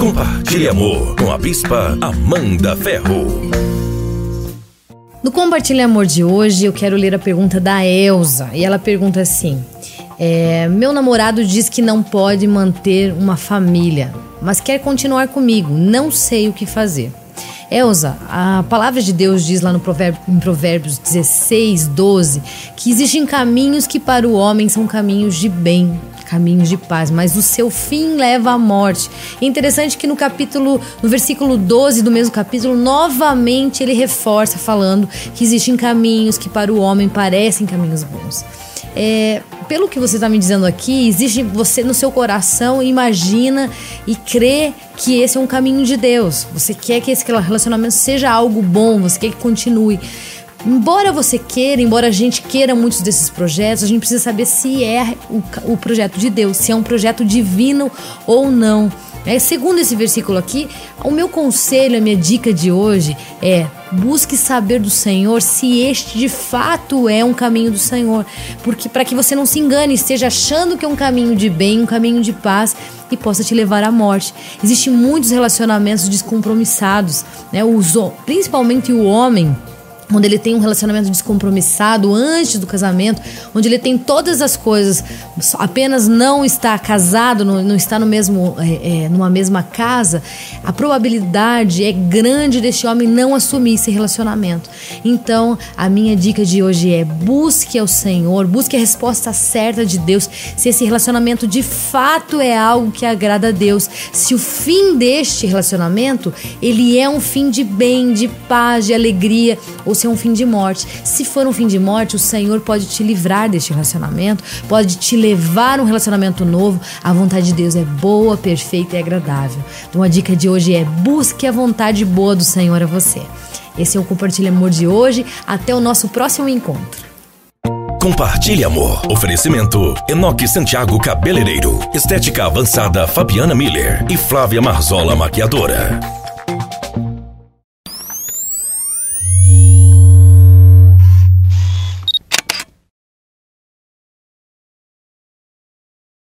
Compartilhe amor com a Bispa Amanda Ferro. No Compartilhe Amor de hoje, eu quero ler a pergunta da Elsa. E ela pergunta assim: é, Meu namorado diz que não pode manter uma família, mas quer continuar comigo. Não sei o que fazer. Elza, a palavra de Deus diz lá no provérbio, em Provérbios 16, 12, que existem caminhos que para o homem são caminhos de bem, caminhos de paz, mas o seu fim leva à morte. É interessante que no capítulo, no versículo 12 do mesmo capítulo, novamente ele reforça falando que existem caminhos que para o homem parecem caminhos bons. É, pelo que você está me dizendo aqui, existe você no seu coração imagina e crê que esse é um caminho de Deus. Você quer que esse relacionamento seja algo bom, você quer que continue. Embora você queira, embora a gente queira muitos desses projetos, a gente precisa saber se é o, o projeto de Deus, se é um projeto divino ou não. É, segundo esse versículo aqui, o meu conselho, a minha dica de hoje é busque saber do Senhor se este de fato é um caminho do Senhor, porque para que você não se engane, esteja achando que é um caminho de bem, um caminho de paz e possa te levar à morte. Existem muitos relacionamentos descompromissados, né? O, principalmente o homem onde ele tem um relacionamento descompromissado antes do casamento, onde ele tem todas as coisas, apenas não está casado, não, não está no mesmo, é, é, numa mesma casa, a probabilidade é grande deste homem não assumir esse relacionamento. Então, a minha dica de hoje é busque ao Senhor, busque a resposta certa de Deus, se esse relacionamento de fato é algo que agrada a Deus, se o fim deste relacionamento, ele é um fim de bem, de paz, de alegria, ou é um fim de morte. Se for um fim de morte, o Senhor pode te livrar deste relacionamento, pode te levar a um relacionamento novo. A vontade de Deus é boa, perfeita e agradável. Então a dica de hoje é busque a vontade boa do Senhor a você. Esse é o Compartilha Amor de hoje. Até o nosso próximo encontro. Compartilhe amor. Oferecimento: Enoque Santiago Cabeleireiro, Estética Avançada Fabiana Miller e Flávia Marzola Maquiadora.